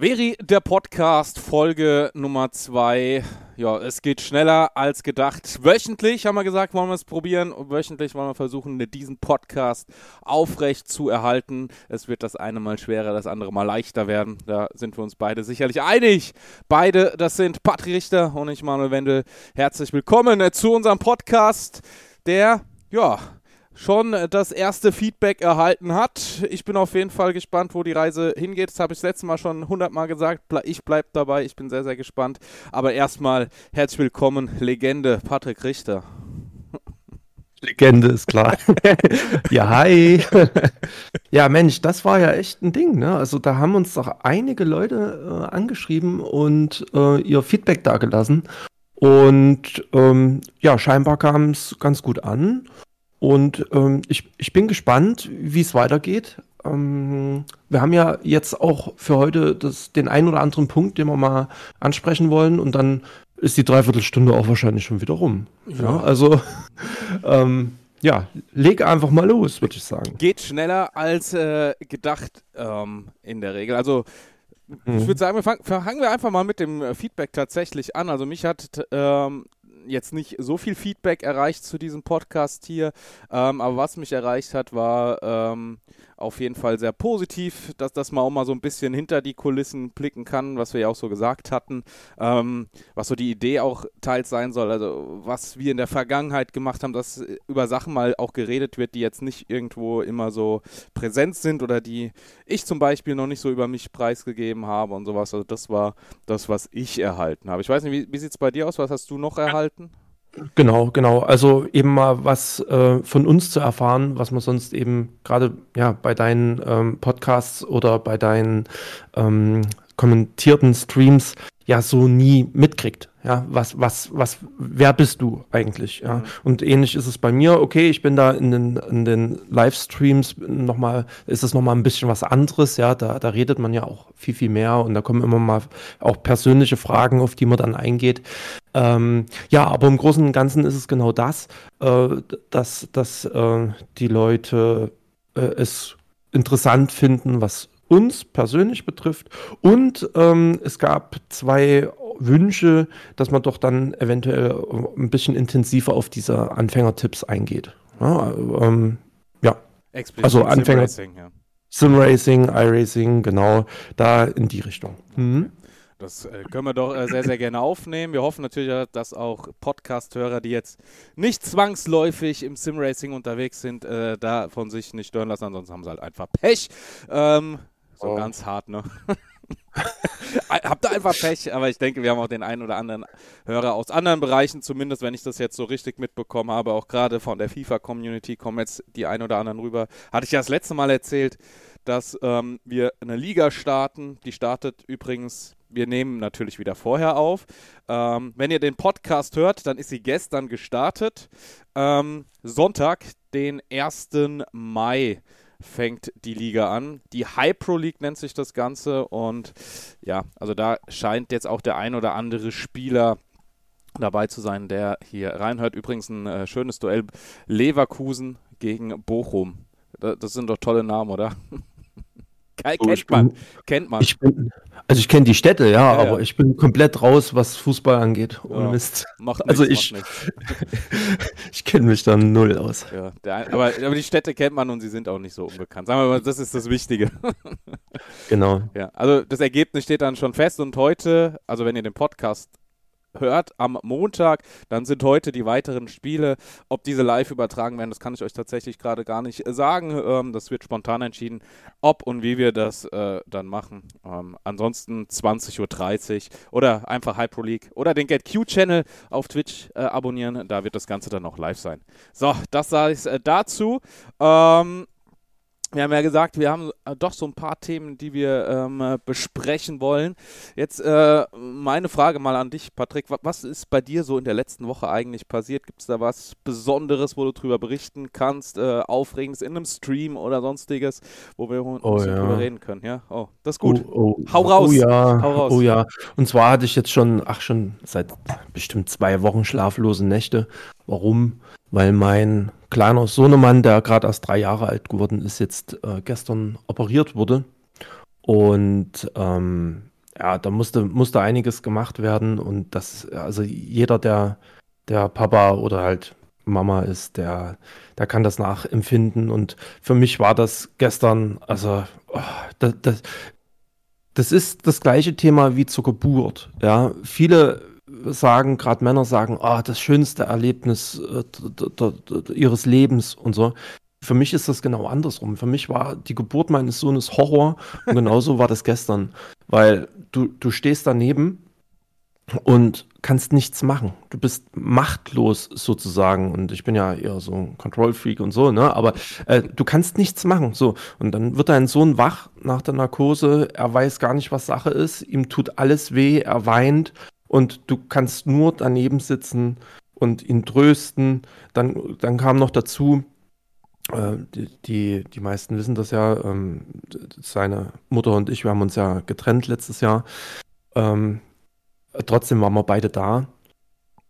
Veri, der Podcast, Folge Nummer zwei. Ja, es geht schneller als gedacht. Wöchentlich haben wir gesagt, wollen wir es probieren. Wöchentlich wollen wir versuchen, diesen Podcast aufrecht zu erhalten. Es wird das eine Mal schwerer, das andere Mal leichter werden. Da sind wir uns beide sicherlich einig. Beide, das sind Patrick Richter und ich, Manuel Wendel. Herzlich willkommen zu unserem Podcast, der, ja, schon das erste Feedback erhalten hat. Ich bin auf jeden Fall gespannt, wo die Reise hingeht. Das habe ich das letzte Mal schon hundertmal gesagt. Ich bleibe dabei. Ich bin sehr, sehr gespannt. Aber erstmal herzlich willkommen, Legende Patrick Richter. Legende ist klar. ja, hi. ja, Mensch, das war ja echt ein Ding. Ne? Also da haben uns doch einige Leute äh, angeschrieben und äh, ihr Feedback dagelassen. Und ähm, ja, scheinbar kam es ganz gut an. Und ähm, ich, ich bin gespannt, wie es weitergeht. Ähm, wir haben ja jetzt auch für heute das, den einen oder anderen Punkt, den wir mal ansprechen wollen. Und dann ist die Dreiviertelstunde auch wahrscheinlich schon wieder rum. Ja, ja also ähm, ja, leg einfach mal los, würde ich sagen. Geht schneller als äh, gedacht ähm, in der Regel. Also ich mhm. würde sagen, wir fangen, wir einfach mal mit dem Feedback tatsächlich an. Also mich hat ähm, jetzt nicht so viel Feedback erreicht zu diesem Podcast hier, ähm, aber was mich erreicht hat, war ähm, auf jeden Fall sehr positiv, dass, dass man auch mal so ein bisschen hinter die Kulissen blicken kann, was wir ja auch so gesagt hatten, ähm, was so die Idee auch teils sein soll, also was wir in der Vergangenheit gemacht haben, dass über Sachen mal auch geredet wird, die jetzt nicht irgendwo immer so präsent sind oder die ich zum Beispiel noch nicht so über mich preisgegeben habe und sowas. Also das war das, was ich erhalten habe. Ich weiß nicht, wie, wie sieht es bei dir aus? Was hast du noch erhalten? Genau, genau. Also eben mal was äh, von uns zu erfahren, was man sonst eben gerade ja bei deinen ähm, Podcasts oder bei deinen ähm, kommentierten Streams ja so nie mitkriegt. Ja, was, was, was, wer bist du eigentlich? Ja, mhm. und ähnlich ist es bei mir. Okay, ich bin da in den, in den Livestreams nochmal, ist es nochmal ein bisschen was anderes. Ja, da, da redet man ja auch viel, viel mehr und da kommen immer mal auch persönliche Fragen, auf die man dann eingeht. Ähm, ja, aber im Großen und Ganzen ist es genau das, äh, dass, dass äh, die Leute äh, es interessant finden, was uns persönlich betrifft. Und ähm, es gab zwei Wünsche, dass man doch dann eventuell ein bisschen intensiver auf diese Anfängertipps eingeht. Ja, ähm, ja. also Anfänger. Sim Racing, ja. Sim Racing, iRacing, genau, da in die Richtung. Mhm. Das äh, können wir doch äh, sehr, sehr gerne aufnehmen. Wir hoffen natürlich, dass auch Podcast-Hörer, die jetzt nicht zwangsläufig im Sim-Racing unterwegs sind, äh, da von sich nicht stören lassen. Ansonsten haben sie halt einfach Pech. Ähm, so oh. ganz hart, ne? Habt ihr einfach Pech, aber ich denke, wir haben auch den einen oder anderen Hörer aus anderen Bereichen, zumindest wenn ich das jetzt so richtig mitbekommen habe, auch gerade von der FIFA-Community kommen jetzt die ein oder anderen rüber. Hatte ich ja das letzte Mal erzählt, dass ähm, wir eine Liga starten. Die startet übrigens, wir nehmen natürlich wieder vorher auf. Ähm, wenn ihr den Podcast hört, dann ist sie gestern gestartet. Ähm, Sonntag, den 1. Mai fängt die Liga an. Die High Pro League nennt sich das Ganze und ja, also da scheint jetzt auch der ein oder andere Spieler dabei zu sein, der hier reinhört. Übrigens ein äh, schönes Duell Leverkusen gegen Bochum. Das, das sind doch tolle Namen, oder? kennt oh, man. Bin, kennt man. Ich bin, also ich kenne die Städte, ja, ja, aber ja. ich bin komplett raus, was Fußball angeht. Ohne ja, Mist. Macht also nichts, ich, ich kenne mich dann null aus. Ja, der, aber, aber die Städte kennt man und sie sind auch nicht so unbekannt. Sagen wir mal, das ist das Wichtige. genau. Ja, also das Ergebnis steht dann schon fest und heute, also wenn ihr den Podcast hört am Montag. Dann sind heute die weiteren Spiele. Ob diese live übertragen werden, das kann ich euch tatsächlich gerade gar nicht äh, sagen. Ähm, das wird spontan entschieden, ob und wie wir das äh, dann machen. Ähm, ansonsten 20.30 Uhr oder einfach Hypro League oder den Get Q Channel auf Twitch äh, abonnieren. Da wird das Ganze dann auch live sein. So, das sage ich äh, dazu. Ähm, wir haben ja gesagt, wir haben äh, doch so ein paar Themen, die wir ähm, äh, besprechen wollen. Jetzt äh, meine Frage mal an dich, Patrick. Was ist bei dir so in der letzten Woche eigentlich passiert? Gibt es da was Besonderes, wo du drüber berichten kannst? Äh, Aufregendes in einem Stream oder sonstiges, wo wir uns oh, ja. drüber reden können? Ja, oh, das ist gut. Oh, oh. Hau raus. Oh ja. Hau raus. Oh ja. Und zwar hatte ich jetzt schon, ach schon seit bestimmt zwei Wochen schlaflose Nächte. Warum? Weil mein kleiner Sohnemann, der gerade erst drei Jahre alt geworden ist, jetzt äh, gestern operiert wurde. Und ähm, ja, da musste, musste einiges gemacht werden und das, also jeder, der, der Papa oder halt Mama ist, der, der kann das nachempfinden. Und für mich war das gestern, also oh, das, das, das ist das gleiche Thema wie zur Geburt. Ja, viele sagen, gerade Männer sagen, ah, das schönste Erlebnis äh, ihres Lebens und so. Für mich ist das genau andersrum. Für mich war die Geburt meines Sohnes Horror und genauso war das gestern. Weil du, du stehst daneben und kannst nichts machen. Du bist machtlos sozusagen. Und ich bin ja eher so ein Control-Freak und so, ne? Aber äh, du kannst nichts machen. So. Und dann wird dein Sohn wach nach der Narkose. Er weiß gar nicht, was Sache ist. Ihm tut alles weh. Er weint. Und du kannst nur daneben sitzen und ihn trösten. Dann, dann kam noch dazu, äh, die, die, meisten wissen das ja, ähm, seine Mutter und ich, wir haben uns ja getrennt letztes Jahr. Ähm, trotzdem waren wir beide da.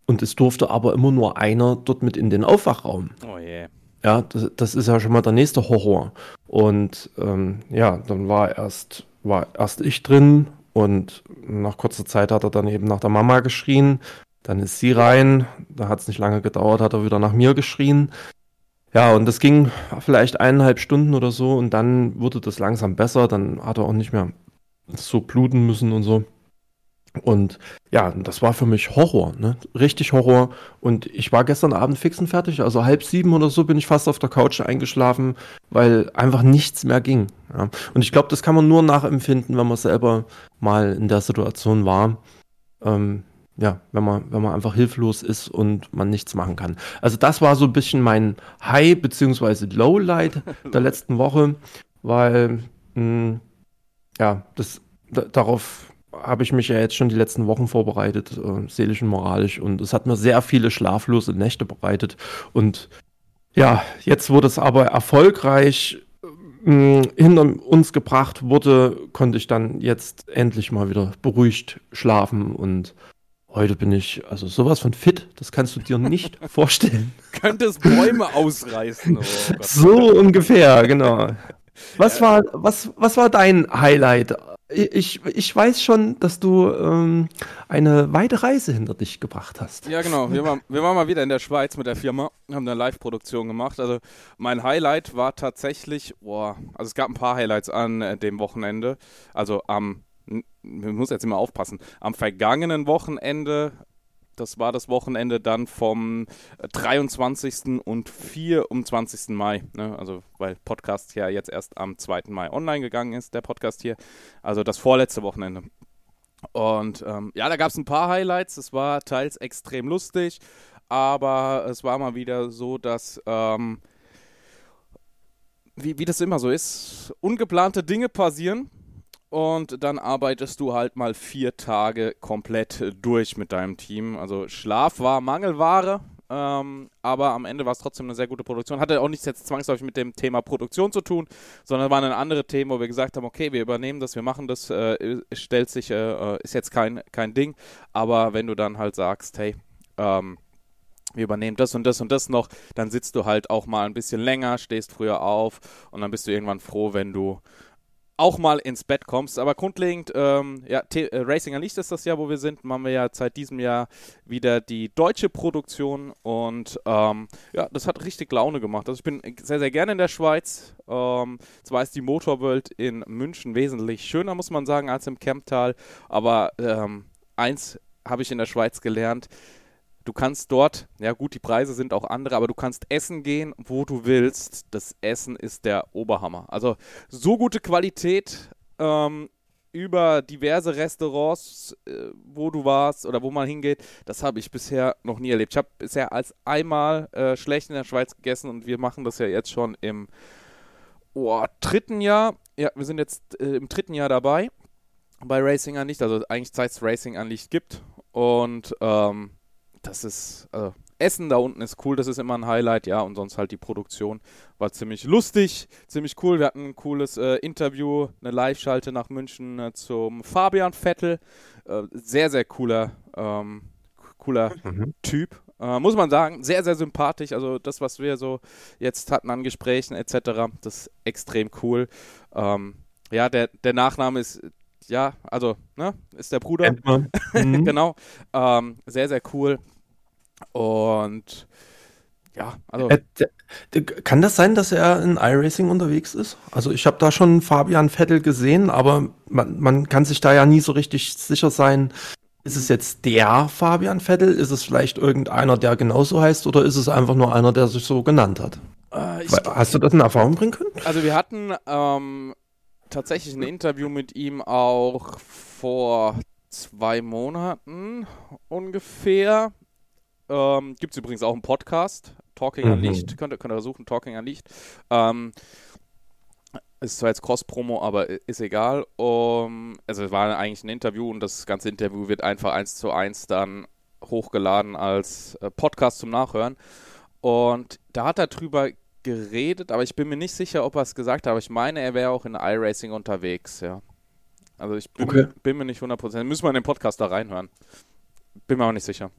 Und es durfte aber immer nur einer dort mit in den Aufwachraum. Oh. Yeah. Ja, das, das, ist ja schon mal der nächste Horror. Und ähm, ja, dann war erst, war erst ich drin und nach kurzer Zeit hat er dann eben nach der Mama geschrien. Dann ist sie rein. Da hat es nicht lange gedauert, hat er wieder nach mir geschrien. Ja, und das ging vielleicht eineinhalb Stunden oder so und dann wurde das langsam besser. Dann hat er auch nicht mehr so bluten müssen und so. Und ja, das war für mich Horror, ne? Richtig Horror. Und ich war gestern Abend fix und fertig. Also halb sieben oder so bin ich fast auf der Couch eingeschlafen, weil einfach nichts mehr ging. Ja? Und ich glaube, das kann man nur nachempfinden, wenn man selber mal in der Situation war. Ähm, ja, wenn man, wenn man einfach hilflos ist und man nichts machen kann. Also das war so ein bisschen mein High bzw. Lowlight der letzten Woche, weil mh, hm, ja, das darauf habe ich mich ja jetzt schon die letzten Wochen vorbereitet, äh, seelisch und moralisch und es hat mir sehr viele schlaflose Nächte bereitet und ja, jetzt wurde es aber erfolgreich mh, hinter uns gebracht wurde, konnte ich dann jetzt endlich mal wieder beruhigt schlafen und Heute bin ich also sowas von fit, das kannst du dir nicht vorstellen. Könntest Bäume ausreißen. Oh so ungefähr, genau. Was war, was, was war dein Highlight? Ich, ich weiß schon, dass du ähm, eine weite Reise hinter dich gebracht hast. Ja, genau. Wir waren, wir waren mal wieder in der Schweiz mit der Firma, haben eine Live-Produktion gemacht. Also mein Highlight war tatsächlich, boah, also es gab ein paar Highlights an äh, dem Wochenende. Also am ich muss jetzt immer aufpassen, am vergangenen Wochenende, das war das Wochenende dann vom 23. Äh, und 24. Mai, ne? also weil Podcast ja jetzt erst am 2. Mai online gegangen ist, der Podcast hier, also das vorletzte Wochenende. Und ähm, ja, da gab es ein paar Highlights, es war teils extrem lustig, aber es war mal wieder so, dass... Ähm, wie, wie das immer so ist, ungeplante Dinge passieren und dann arbeitest du halt mal vier Tage komplett durch mit deinem Team. Also Schlaf war Mangelware, ähm, aber am Ende war es trotzdem eine sehr gute Produktion. Hatte auch nichts jetzt zwangsläufig mit dem Thema Produktion zu tun, sondern war ein anderes Thema, wo wir gesagt haben, okay, wir übernehmen das, wir machen das, äh, stellt sich, äh, ist jetzt kein, kein Ding. Aber wenn du dann halt sagst, hey, ähm, wir übernehmen das und das und das noch, dann sitzt du halt auch mal ein bisschen länger, stehst früher auf und dann bist du irgendwann froh, wenn du auch mal ins Bett kommst. Aber grundlegend, ähm, ja, T äh, Racing Licht ist das Jahr, wo wir sind. Machen wir ja seit diesem Jahr wieder die deutsche Produktion und ähm, ja, das hat richtig Laune gemacht. Also ich bin sehr, sehr gerne in der Schweiz. Ähm, zwar ist die Motorworld in München wesentlich schöner, muss man sagen, als im Kemptal, aber ähm, eins habe ich in der Schweiz gelernt, Du kannst dort, ja gut, die Preise sind auch andere, aber du kannst essen gehen, wo du willst. Das Essen ist der Oberhammer. Also so gute Qualität ähm, über diverse Restaurants, äh, wo du warst oder wo man hingeht, das habe ich bisher noch nie erlebt. Ich habe bisher als einmal äh, schlecht in der Schweiz gegessen und wir machen das ja jetzt schon im oh, dritten Jahr. Ja, wir sind jetzt äh, im dritten Jahr dabei bei Racing an Licht, also eigentlich seit es Racing an Licht gibt. Und ähm, das ist, also Essen da unten ist cool, das ist immer ein Highlight, ja, und sonst halt die Produktion war ziemlich lustig, ziemlich cool. Wir hatten ein cooles äh, Interview, eine Live-Schalte nach München äh, zum Fabian Vettel. Äh, sehr, sehr cooler, ähm, cooler mhm. Typ. Äh, muss man sagen, sehr, sehr sympathisch. Also das, was wir so jetzt hatten an Gesprächen etc., das ist extrem cool. Ähm, ja, der, der Nachname ist ja, also, ne, ist der Bruder. Mhm. genau. Ähm, sehr, sehr cool. Und ja, also. Äh, kann das sein, dass er in iRacing unterwegs ist? Also ich habe da schon Fabian Vettel gesehen, aber man, man kann sich da ja nie so richtig sicher sein. Ist es jetzt der Fabian Vettel? Ist es vielleicht irgendeiner, der genauso heißt? Oder ist es einfach nur einer, der sich so genannt hat? Äh, Hast du das in Erfahrung bringen können? also wir hatten ähm, tatsächlich ein Interview mit ihm auch vor zwei Monaten ungefähr. Ähm, Gibt es übrigens auch einen Podcast, Talking Mhm. Unleashed, könnt ihr, könnt ihr suchen, Talking Unleashed. Ähm, ist zwar jetzt Cross-Promo, aber ist egal. Um, also es war eigentlich ein Interview und das ganze Interview wird einfach eins zu eins dann hochgeladen als äh, Podcast zum Nachhören. Und da hat er drüber geredet, aber ich bin mir nicht sicher, ob er es gesagt hat, aber ich meine, er wäre auch in iRacing unterwegs, ja. Also ich bin, Okay. bin mir nicht 100%, müssen wir in den Podcast da reinhören. Bin mir auch nicht sicher.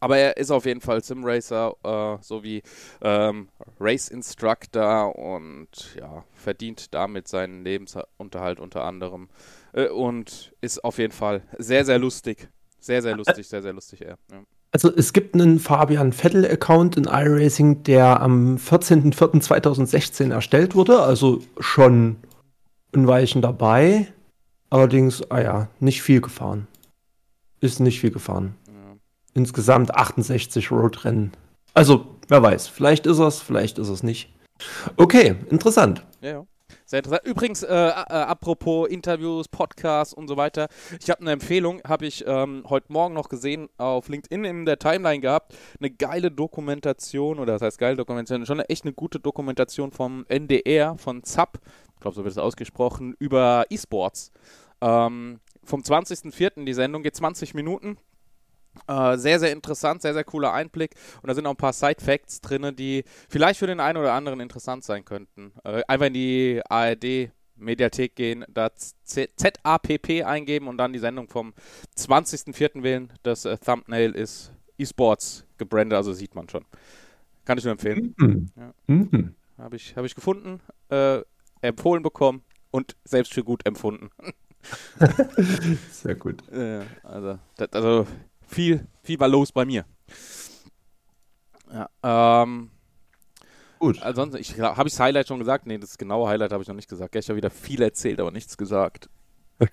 Aber er ist auf jeden Fall Simracer, äh, sowie ähm, Race Instructor und ja, verdient damit seinen Lebensunterhalt unter anderem. Äh, und ist auf jeden Fall sehr, sehr lustig. Sehr, sehr lustig, sehr, sehr lustig, er. Ja. Also es gibt einen Fabian Vettel-Account in iRacing, der am 14.04.2016 erstellt wurde, also schon ein Weilchen dabei. Allerdings, ah ja, nicht viel gefahren. Ist nicht viel gefahren. Ja. Insgesamt 68 Roadrennen. Also, wer weiß, vielleicht ist es, vielleicht ist es nicht. Okay, interessant. Ja, ja. Sehr interessant. Übrigens, äh, äh, apropos Interviews, Podcasts und so weiter. Ich habe eine Empfehlung, habe ich ähm, heute Morgen noch gesehen, auf LinkedIn in der Timeline gehabt. Eine geile Dokumentation, oder das heißt geile Dokumentation, schon eine, echt eine gute Dokumentation vom NDR, von ZAP, ich glaube, so wird es ausgesprochen, über E-Sports. Ähm, vom 20.04. die Sendung geht 20 Minuten. Äh, sehr, sehr interessant, sehr, sehr cooler Einblick. Und da sind auch ein paar Side-Facts drin, die vielleicht für den einen oder anderen interessant sein könnten. Äh, einfach in die ARD-Mediathek gehen, da ZAPP eingeben und dann die Sendung vom 20.04. wählen. Das äh, Thumbnail ist eSports gebrandet, also sieht man schon. Kann ich nur empfehlen. Mhm. Ja. Mhm. Habe ich, hab ich gefunden, äh, empfohlen bekommen und selbst für gut empfunden. Sehr gut. Also, das, also viel, viel war los bei mir. Ja, ähm, Gut. ansonsten, ich habe ich das Highlight schon gesagt? Nee, das genaue Highlight habe ich noch nicht gesagt. Gestern wieder viel erzählt, aber nichts gesagt.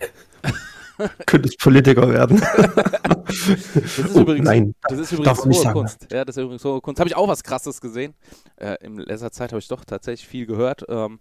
Könntest Politiker werden. Das ist Oh, übrigens, nein, das ist übrigens hohe sagen. Kunst. Ja, das ist übrigens hohe Kunst. Habe ich auch was Krasses gesehen. Äh, in letzter Zeit habe ich doch tatsächlich viel gehört. Ähm,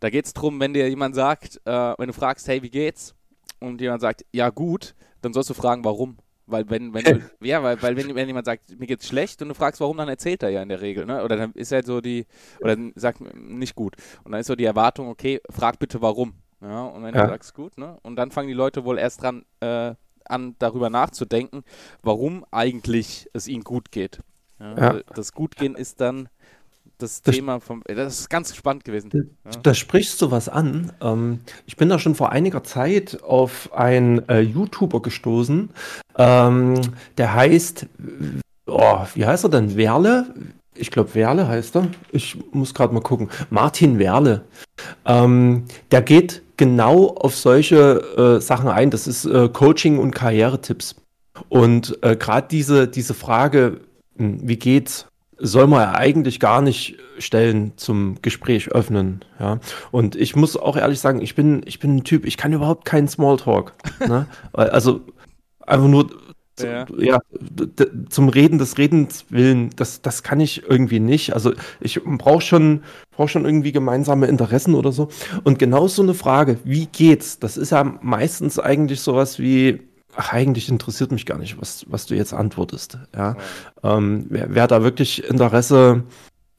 da geht es darum, wenn dir jemand sagt, äh, wenn du fragst, hey, wie geht's? Und jemand sagt, ja, gut, dann sollst du fragen, warum. Weil wenn, wenn du, ja, weil, weil wenn, wenn jemand sagt, mir geht's schlecht und du fragst, warum, dann erzählt er ja in der Regel, ne? Oder dann ist halt so die, oder dann sagt nicht gut. Und dann ist so die Erwartung, okay, frag bitte warum. Ja, und wenn Ja. du sagst, gut, ne? Und dann fangen die Leute wohl erst dran äh, an, darüber nachzudenken, warum eigentlich es ihnen gut geht. Ja, Ja. also Das Gutgehen ist dann das, Das- Thema vom. Das ist ganz spannend gewesen. Ja. Da sprichst du was an. Ähm, ich bin da schon vor einiger Zeit auf einen äh, YouTuber gestoßen. Ähm, der heißt, oh, wie heißt er denn? Werle? Ich glaube, Werle heißt er. Ich muss gerade mal gucken. Martin Werle. Ähm, der geht genau auf solche äh, Sachen ein. Das ist äh, Coaching und Karrieretipps. Und äh, gerade diese, diese Frage, hm, wie geht's, soll man ja eigentlich gar nicht stellen zum Gespräch öffnen. Ja. Und ich muss auch ehrlich sagen, ich bin, ich bin ein Typ, ich kann überhaupt keinen Smalltalk. ne? Also einfach nur Ja. ja. zum Reden des Redens willen, das, das kann ich irgendwie nicht. Also ich brauche schon, brauch schon irgendwie gemeinsame Interessen oder so. Und genau so eine Frage, wie geht's? Das ist ja meistens eigentlich sowas wie, ach, eigentlich interessiert mich gar nicht, was, was du jetzt antwortest. Ja. Ähm, wer, wer da wirklich Interesse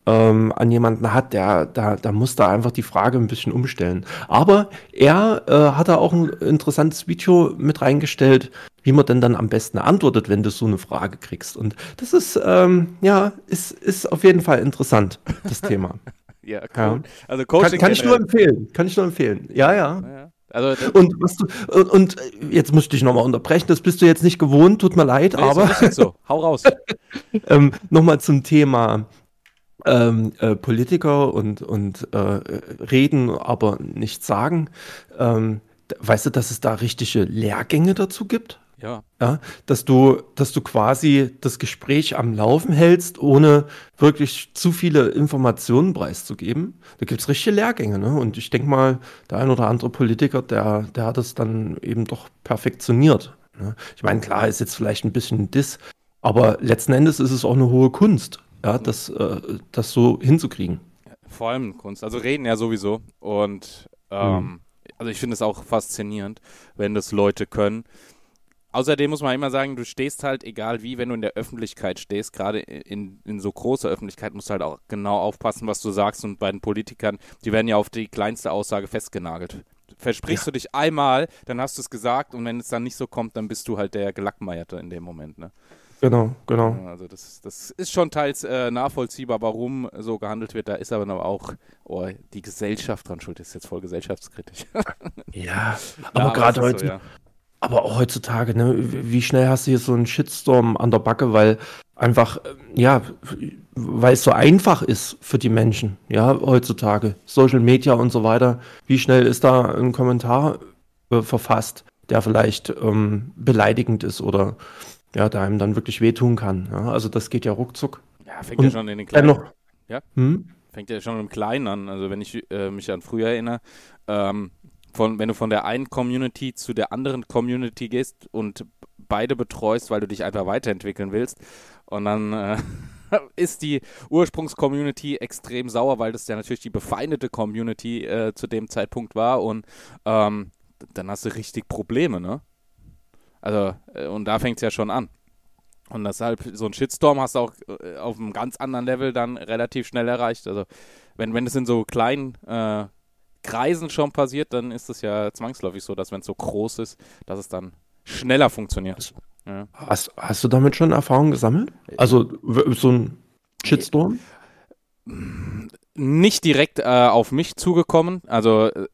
ähm, an jemanden hat, der, da, da muss da einfach die Frage ein bisschen umstellen. Aber er äh, hat da auch ein interessantes Video mit reingestellt, wie man denn dann am besten antwortet, wenn du so eine Frage kriegst. Und das ist, ähm, ja, ist, ist auf jeden Fall interessant, das Thema. Ja, cool. Ja. Also Coaching kann, kann ich nur empfehlen. Kann ich nur empfehlen. Ja, ja. Ja. Also Und, was du, und, und jetzt muss ich dich nochmal unterbrechen, das bist du jetzt nicht gewohnt, tut mir leid, nee, ist aber richtig so. Hau raus. ähm, nochmal zum Thema ähm, äh, Politiker und, und äh, reden, aber nichts sagen. Ähm, weißt du, dass es da richtige Lehrgänge dazu gibt? Ja. Ja, dass du, dass du quasi das Gespräch am Laufen hältst, ohne wirklich zu viele Informationen preiszugeben. Da gibt es richtige Lehrgänge, ne? Und ich denke mal, der ein oder andere Politiker, der, der hat es dann eben doch perfektioniert. Ne? Ich meine, klar ist jetzt vielleicht ein bisschen ein Diss, aber letzten Endes ist es auch eine hohe Kunst, ja, das, äh, das so hinzukriegen. Vor allem Kunst. Also reden ja sowieso. Und ähm, mhm. also ich finde es auch faszinierend, wenn das Leute können. Außerdem muss man immer sagen, du stehst halt, egal wie, wenn du in der Öffentlichkeit stehst, gerade in, in so großer Öffentlichkeit, musst du halt auch genau aufpassen, was du sagst. Und bei den Politikern, die werden ja auf die kleinste Aussage festgenagelt. Versprichst ja. du dich einmal, dann hast du es gesagt und wenn es dann nicht so kommt, dann bist du halt der Gelackmeierte in dem Moment. Ne? Genau, genau. Also das, das ist schon teils äh, nachvollziehbar, warum so gehandelt wird. Da ist aber noch auch oh, die Gesellschaft dran schuld. Das ist jetzt voll gesellschaftskritisch. ja, aber ja, gerade heute, so, ja. Aber auch heutzutage, ne, wie schnell hast du hier so einen Shitstorm an der Backe, weil einfach, äh, ja, weil es so einfach ist für die Menschen, ja, heutzutage. Social Media und so weiter. Wie schnell ist da ein Kommentar äh, verfasst, der vielleicht ähm, beleidigend ist oder ja, der einem dann wirklich wehtun kann. Ja? Also das geht ja ruckzuck. Ja, fängt und ja schon in den kleinen. Ja? Hm? Fängt ja schon im Kleinen an. Also wenn ich äh, mich an früher erinnere, ähm, von, wenn du von der einen Community zu der anderen Community gehst und beide betreust, weil du dich einfach weiterentwickeln willst. Und dann äh, ist die Ursprungscommunity extrem sauer, weil das ja natürlich die befeindete Community äh, zu dem Zeitpunkt war. Und ähm, dann hast du richtig Probleme, ne? Also, äh, und da fängt es ja schon an. Und deshalb, so ein Shitstorm hast du auch äh, auf einem ganz anderen Level dann relativ schnell erreicht. Also, wenn, wenn es in so kleinen äh, Kreisen schon passiert, dann ist es ja zwangsläufig so, dass wenn es so groß ist, dass es dann schneller funktioniert. Ja. Hast, hast du damit schon Erfahrungen gesammelt? Also so ein Shitstorm? Nicht direkt äh, auf mich zugekommen. Also äh,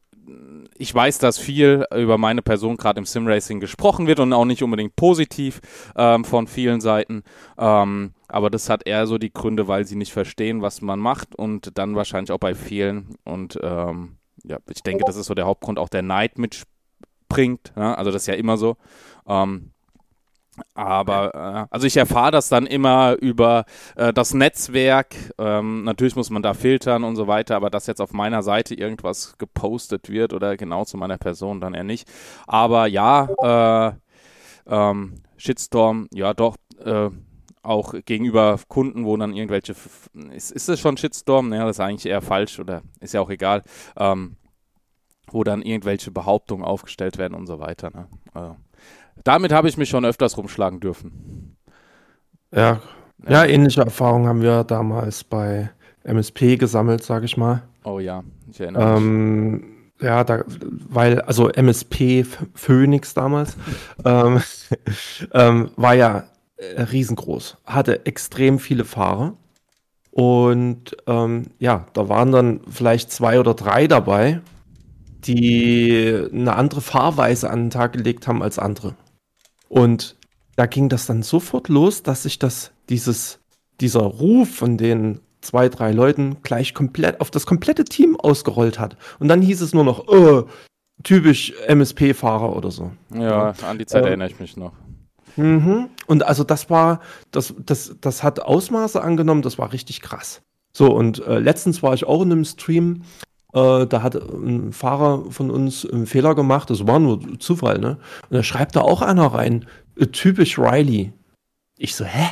ich weiß, dass viel über meine Person gerade im Simracing gesprochen wird und auch nicht unbedingt positiv ähm, von vielen Seiten. Ähm, aber das hat eher so die Gründe, weil sie nicht verstehen, was man macht und dann wahrscheinlich auch bei vielen. Und ähm, ja, ich denke, das ist so der Hauptgrund, auch der Neid mitbringt. Ja? Also das ist ja immer so. Ähm, aber äh, also ich erfahre das dann immer über äh, das Netzwerk. Ähm, natürlich muss man da filtern und so weiter, aber dass jetzt auf meiner Seite irgendwas gepostet wird oder genau zu meiner Person dann eher nicht. Aber ja, äh, ähm, Shitstorm, ja doch, äh, auch gegenüber Kunden, wo dann irgendwelche, ist, ist es schon Shitstorm? Naja, das ist eigentlich eher falsch oder ist ja auch egal. Ähm, wo dann irgendwelche Behauptungen aufgestellt werden und so weiter. Ne? Äh, damit habe ich mich schon öfters rumschlagen dürfen. Ja, ja, ähnliche Erfahrungen haben wir damals bei MSP gesammelt, sage ich mal. Oh ja, ich erinnere ähm, mich. Ja, da, weil, also MSP Phoenix damals ähm, ähm, war ja riesengroß, hatte extrem viele Fahrer. Und ähm, ja, da waren dann vielleicht zwei oder drei dabei, die eine andere Fahrweise an den Tag gelegt haben als andere. Und da ging das dann sofort los, dass sich das, dieses, dieser Ruf von den zwei, drei Leuten gleich komplett auf das komplette Team ausgerollt hat. Und dann hieß es nur noch, oh, typisch MSP-Fahrer oder so. Ja, an die Zeit ähm, erinnere ich mich noch. Mhm. Und also das war, das, das, das hat Ausmaße angenommen, das war richtig krass. So, und äh, letztens war ich auch in einem Stream, äh, da hat ein Fahrer von uns einen Fehler gemacht, das war nur Zufall, ne? Und da schreibt da auch einer rein, äh, typisch Riley. Ich so, hä?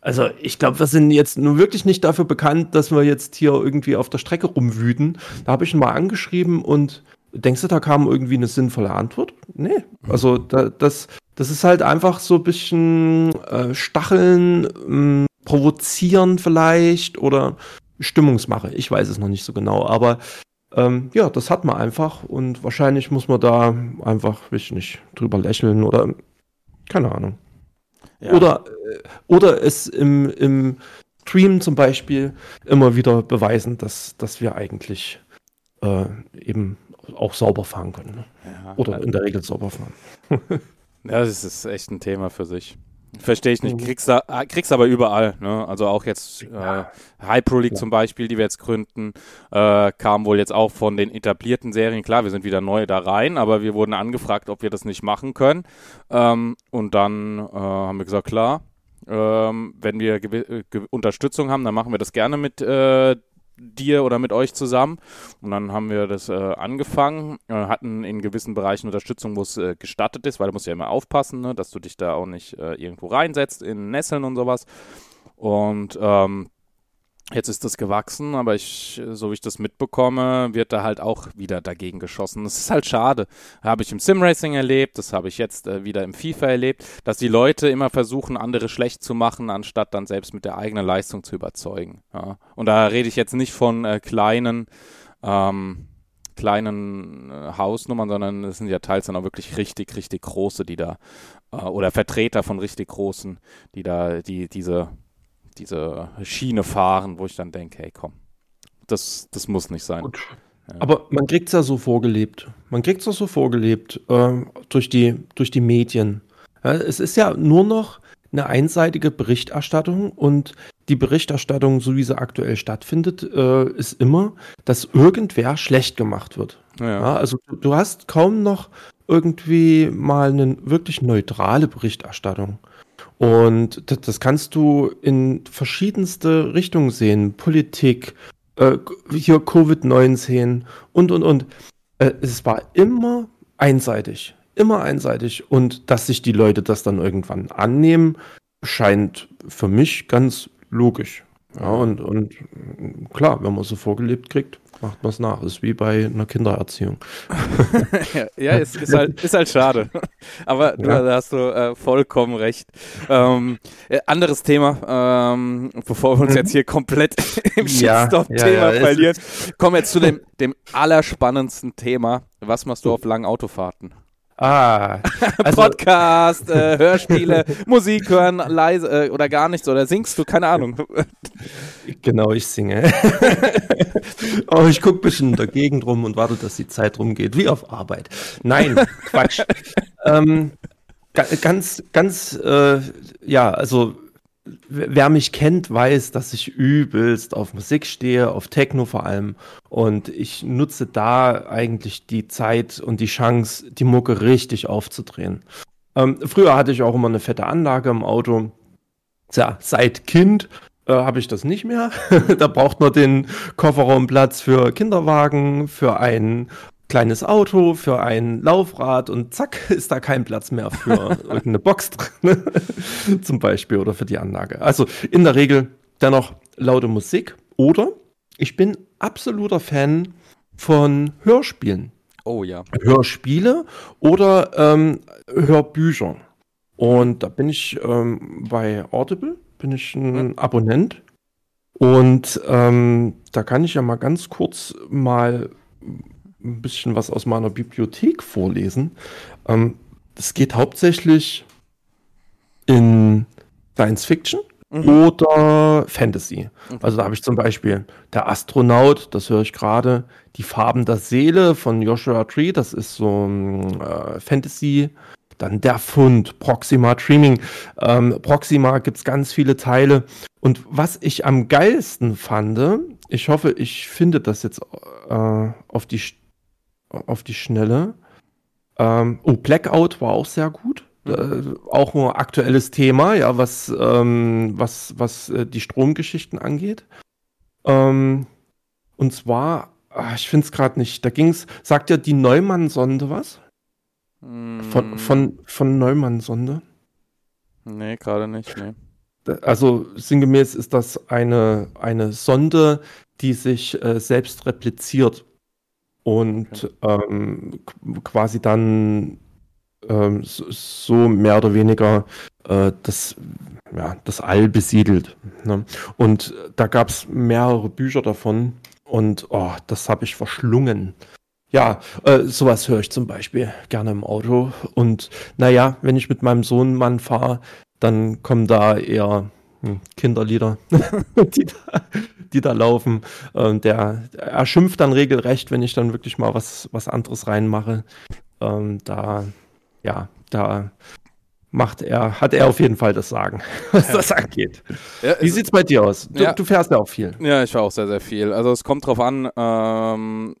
Also ich glaube, wir sind jetzt nur wirklich nicht dafür bekannt, dass wir jetzt hier irgendwie auf der Strecke rumwüten. Da habe ich ihn mal angeschrieben und denkst du, da kam irgendwie eine sinnvolle Antwort? Nee. Also da, das, das ist halt einfach so ein bisschen äh, Stacheln, mh, hm, provozieren vielleicht oder Stimmungsmache. Ich weiß es noch nicht so genau, aber ähm, ja, das hat man einfach und wahrscheinlich muss man da einfach, weiß ich nicht, drüber lächeln oder keine Ahnung. Ja. Oder, äh, oder es im, im Stream zum Beispiel immer wieder beweisen, dass, dass wir eigentlich äh, eben auch sauber fahren können. Ne? Ja, oder in der Regel sauber fahren. ja, das ist echt ein Thema für sich. Verstehe ich nicht. Mhm. Kriegst, da, ah, kriegst aber überall. Ne? Also auch jetzt äh, High Pro League ja. zum Beispiel, die wir jetzt gründen, äh, kam wohl jetzt auch von den etablierten Serien. Klar, wir sind wieder neu da rein, aber wir wurden angefragt, ob wir das nicht machen können. Ähm, und dann äh, haben wir gesagt, klar, ähm, wenn wir äh, Unterstützung haben, dann machen wir das gerne mit äh, dir oder mit euch zusammen. Und dann haben wir das äh, angefangen, äh, hatten in gewissen Bereichen Unterstützung, wo es äh, gestattet ist, weil du musst ja immer aufpassen, ne, dass du dich da auch nicht äh, irgendwo reinsetzt in Nesseln und sowas. Und ähm, Jetzt ist das gewachsen, aber ich, so wie ich das mitbekomme, wird da halt auch wieder dagegen geschossen. Das ist halt schade. Habe ich im Simracing erlebt, das habe ich jetzt äh, wieder im FIFA erlebt, dass die Leute immer versuchen, andere schlecht zu machen, anstatt dann selbst mit der eigenen Leistung zu überzeugen. Ja. Und da rede ich jetzt nicht von äh, kleinen, ähm, kleinen äh, Hausnummern, sondern es sind ja teils dann auch wirklich richtig, richtig große, die da, äh, oder Vertreter von richtig großen, die da, die diese diese Schiene fahren, wo ich dann denke, hey komm, das, das muss nicht sein. Ja. Aber man kriegt es ja so vorgelebt. Man kriegt es ja so vorgelebt äh, durch, die, durch die Medien. Ja, es ist ja nur noch eine einseitige Berichterstattung und die Berichterstattung, so wie sie aktuell stattfindet, äh, ist immer, dass irgendwer schlecht gemacht wird. Ja, also du hast kaum noch irgendwie mal eine wirklich neutrale Berichterstattung. Und das, kannst du in verschiedenste Richtungen sehen. Politik, äh, hier Covid-19 und, und, und. Äh, es war immer einseitig. Immer einseitig. Und dass sich die Leute das dann irgendwann annehmen, scheint für mich ganz logisch. Ja, und, und klar, wenn man so vorgelebt kriegt, macht man es nach. Ist wie bei einer Kindererziehung. ja, ja ist, ist, halt, ist halt schade. Aber ja. da hast du äh, vollkommen recht. Ähm, äh, anderes Thema, ähm, bevor wir uns jetzt hier komplett im Shitstop-Thema ja, verlieren, kommen wir jetzt zu dem, dem allerspannendsten Thema. Was machst du auf langen Autofahrten? Ah, also Podcast, äh, Hörspiele, Musik hören, leise äh, oder gar nichts oder singst du, keine Ahnung. Genau, ich singe. oh, ich gucke ein bisschen in der Gegend rum und warte, dass die Zeit rumgeht, wie auf Arbeit. Nein, Quatsch. ähm, ganz, ganz, äh, ja, also wer mich kennt, weiß, dass ich übelst auf Musik stehe, auf Techno vor allem. Und ich nutze da eigentlich die Zeit und die Chance, die Mucke richtig aufzudrehen. Ähm, früher hatte ich auch immer eine fette Anlage im Auto. Tja, seit Kind äh, habe ich das nicht mehr. da braucht man den Kofferraumplatz für Kinderwagen, für einen kleines Auto, für ein Laufrad und zack, ist da kein Platz mehr für irgendeine Box drin, zum Beispiel, oder für die Anlage. Also in der Regel dennoch laute Musik oder ich bin absoluter Fan von Hörspielen. Oh ja. Hörspiele oder ähm, Hörbücher. Und da bin ich ähm, bei Audible, bin ich ein hm. Abonnent. Und ähm, da kann ich ja mal ganz kurz mal ein bisschen was aus meiner Bibliothek vorlesen. Ähm, das geht hauptsächlich in Science Fiction mhm. oder Fantasy. Okay. Also da habe ich zum Beispiel Der Astronaut, das höre ich gerade, Die Farben der Seele von Joshua Tree, das ist so ein äh, Fantasy. Dann Der Fund, Proxima Dreaming. Ähm, Proxima gibt es ganz viele Teile. Und was ich am geilsten fand, ich hoffe, ich finde das jetzt äh, auf die auf die Schnelle. Ähm, oh, Blackout war auch sehr gut. Äh, auch ein aktuelles Thema, ja, was, ähm, was, was äh, die Stromgeschichten angeht. Ähm, und zwar, ach, ich finde es gerade nicht, da ging es, sagt ja die Neumann-Sonde was? Mm. Von, von, von Neumann-Sonde? Nee, gerade nicht, nee. Also sinngemäß ist das eine, eine Sonde, die sich äh, selbst repliziert und okay. ähm, quasi dann ähm, so, mehr oder weniger äh, das, ja, das All besiedelt. Ne? Und da gab es mehrere Bücher davon und oh, das habe ich verschlungen. Ja, äh, sowas höre ich zum Beispiel gerne im Auto. Und naja, wenn ich mit meinem Sohn Mann fahre, dann kommen da eher Kinderlieder, die, da, die da laufen. Ähm, der, er schimpft dann regelrecht, wenn ich dann wirklich mal was, was anderes reinmache. Ähm, da, ja, da macht er, hat er auf jeden Fall das Sagen, was ja. das angeht. Ja, Wie sieht es bei dir aus? Du, ja. du, fährst ja auch viel. Ja, ich fahre auch sehr, sehr viel. Also es kommt drauf an, ähm,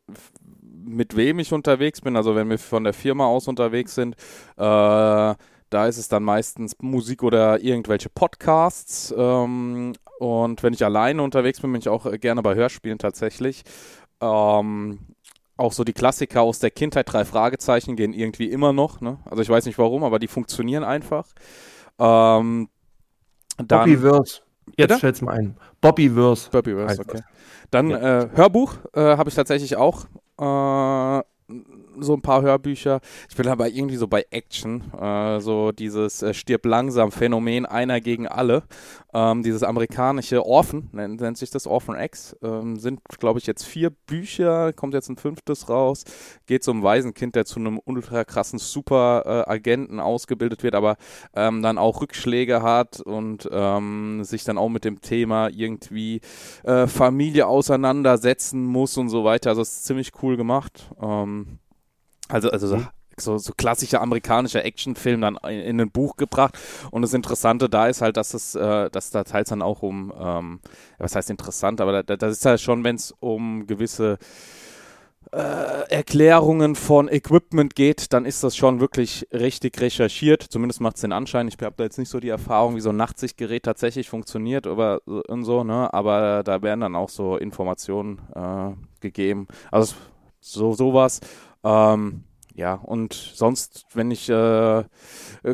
mit wem ich unterwegs bin. Also wenn wir von der Firma aus unterwegs sind, äh, da ist es dann meistens Musik oder irgendwelche Podcasts. Ähm, und wenn ich alleine unterwegs bin, bin ich auch gerne bei Hörspielen tatsächlich. Ähm, auch so die Klassiker aus der Kindheit, drei Fragezeichen, gehen irgendwie immer noch. Ne? Also ich weiß nicht warum, aber die funktionieren einfach. Ähm, dann, Bobbyverse. Jetzt fällt es mir ein. Bobbyverse. Bobbyverse, okay. Dann ja. äh, Hörbuch äh, habe ich tatsächlich auch. Äh, so ein paar Hörbücher. Ich bin aber irgendwie so bei Action, äh, so dieses äh, stirb langsam Phänomen einer gegen alle. Ähm, dieses amerikanische Orphan, nennt, nennt, sich das Orphan X, ähm, sind glaube ich jetzt vier Bücher, kommt jetzt ein fünftes raus. Geht um ein Waisenkind, der zu einem ultra krassen Superagenten äh, ausgebildet wird, aber ähm, dann auch Rückschläge hat und ähm, sich dann auch mit dem Thema irgendwie äh, Familie auseinandersetzen muss und so weiter. Also es ist ziemlich cool gemacht. Ähm, also, also so, mhm. so, so klassischer amerikanischer Actionfilm dann in, in, ein Buch gebracht. Und das Interessante da ist halt, dass es, äh, dass da teils dann auch um, ähm, was heißt interessant, aber da, das ist halt schon, wenn es um gewisse äh, Erklärungen von Equipment geht, dann ist das schon wirklich richtig recherchiert. Zumindest macht es den Anschein. Ich habe da jetzt nicht so die Erfahrung, wie so ein Nachtsichtgerät tatsächlich funktioniert oder und so, ne? Aber da werden dann auch so Informationen äh, gegeben. Also so sowas. Ähm, ja, und sonst, wenn ich äh, äh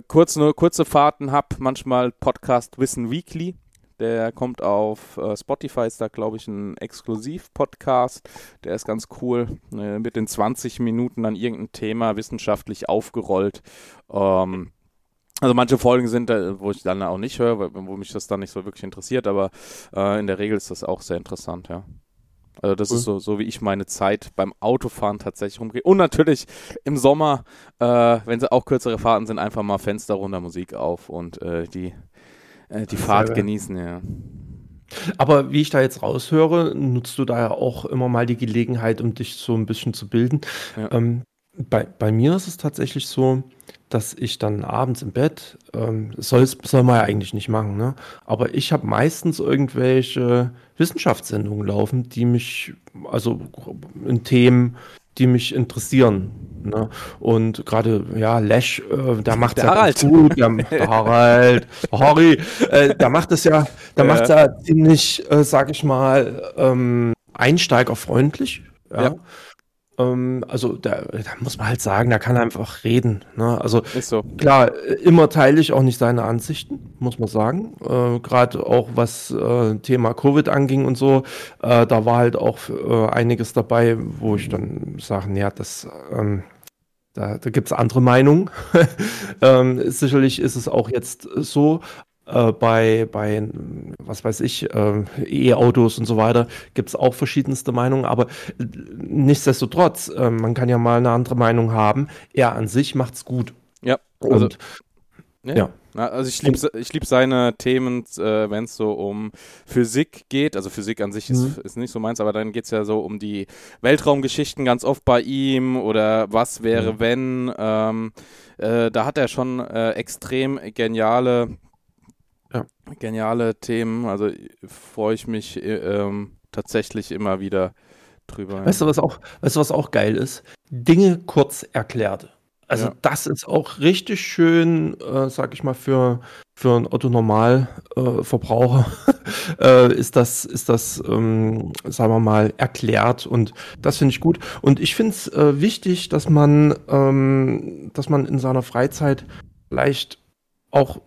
kurz, nur kurze Fahrten habe, manchmal Podcast Wissen Weekly. Der kommt auf äh, Spotify, ist da, glaube ich, ein Exklusiv-Podcast. Der ist ganz cool. Äh, mit den 20 Minuten dann irgendein Thema wissenschaftlich aufgerollt. Ähm, also manche Folgen sind, wo ich dann auch nicht höre, wo mich das dann nicht so wirklich interessiert, aber äh, in der Regel ist das auch sehr interessant, ja. Also das cool. ist so, so, wie ich meine Zeit beim Autofahren tatsächlich rumgehe. Und natürlich im Sommer, äh, wenn sie auch kürzere Fahrten sind, einfach mal Fenster runter, Musik auf und äh, die, äh, die Fahrt Selber. genießen, ja. Aber wie ich da jetzt raushöre, nutzt du da ja auch immer mal die Gelegenheit, um dich so ein bisschen zu bilden. Ja. Ähm, bei, bei mir ist es tatsächlich so, dass ich dann abends im Bett, ähm, soll, soll man ja eigentlich nicht machen, ne? aber ich habe meistens irgendwelche Wissenschaftssendungen laufen, die mich, also in Themen, die mich interessieren. Ne? Und gerade, ja, Lash, äh, da macht ja Harald. gut, der, der Harald, Harry, äh, der macht es ja, der ja. macht ja ziemlich, äh, sag ich mal, ähm, einsteigerfreundlich. Ja. ja. Ähm, also da, da, muss man halt sagen, da kann er einfach reden. Ne? Also so. klar, immer teile ich auch nicht seine Ansichten, muss man sagen. Äh, Gerade auch was äh, Thema Covid anging und so, äh, da war halt auch äh, einiges dabei, wo ich dann sage, ja, das ähm, da, da gibt es andere Meinungen. ähm, sicherlich ist es auch jetzt so, äh, bei, bei, was weiß ich, äh, E-Autos und so weiter gibt es auch verschiedenste Meinungen, aber nichtsdestotrotz, äh, man kann ja mal eine andere Meinung haben. Er an sich macht es gut. Ja, also, und, ja. ja. Also ich liebe ich lieb seine Themen, äh, wenn es so um Physik geht. Also Physik an sich ist, mhm. ist nicht so meins, aber dann geht es ja so um die Weltraumgeschichten ganz oft bei ihm oder was wäre, mhm. wenn. Ähm, äh, da hat er schon äh, extrem geniale ja. Geniale Themen. Also freue ich mich äh, ähm, tatsächlich immer wieder drüber. Weißt du, was auch, weißt du, was auch geil ist? Dinge kurz erklärt. Also ja. das ist auch richtig schön, äh, sag ich mal, für, für einen Otto-Normal-Verbraucher äh, äh, ist das, ist das ähm, sagen wir mal, erklärt und das finde ich gut. Und ich finde es äh, wichtig, dass man, ähm, dass man in seiner Freizeit vielleicht auch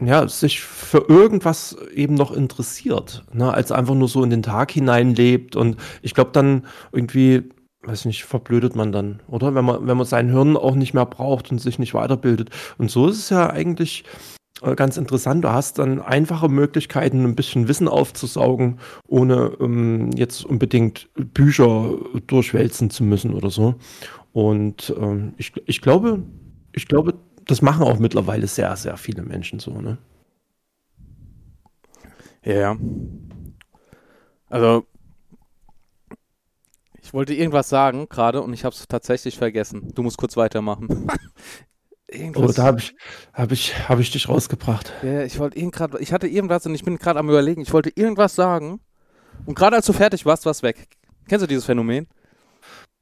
ja, sich für irgendwas eben noch interessiert, ne, als einfach nur so in den Tag hineinlebt. Und ich glaube, dann irgendwie, weiß nicht, verblödet man dann, oder? Wenn man, wenn man sein Hirn auch nicht mehr braucht und sich nicht weiterbildet. Und so ist es ja eigentlich äh, ganz interessant. Du hast dann einfache Möglichkeiten, ein bisschen Wissen aufzusaugen, ohne ähm, jetzt unbedingt Bücher durchwälzen zu müssen oder so. Und ähm, ich, ich glaube, ich glaube, das machen auch mittlerweile sehr, sehr viele Menschen so, ne? Ja. Also, ich wollte irgendwas sagen gerade und ich habe es tatsächlich vergessen. Du musst kurz weitermachen. Oh, da habe ich, hab ich, hab ich dich rausgebracht. Ja, ich wollte gerade, ich hatte irgendwas und ich bin gerade am überlegen, ich wollte irgendwas sagen und gerade als du fertig warst, war es weg. Kennst du dieses Phänomen?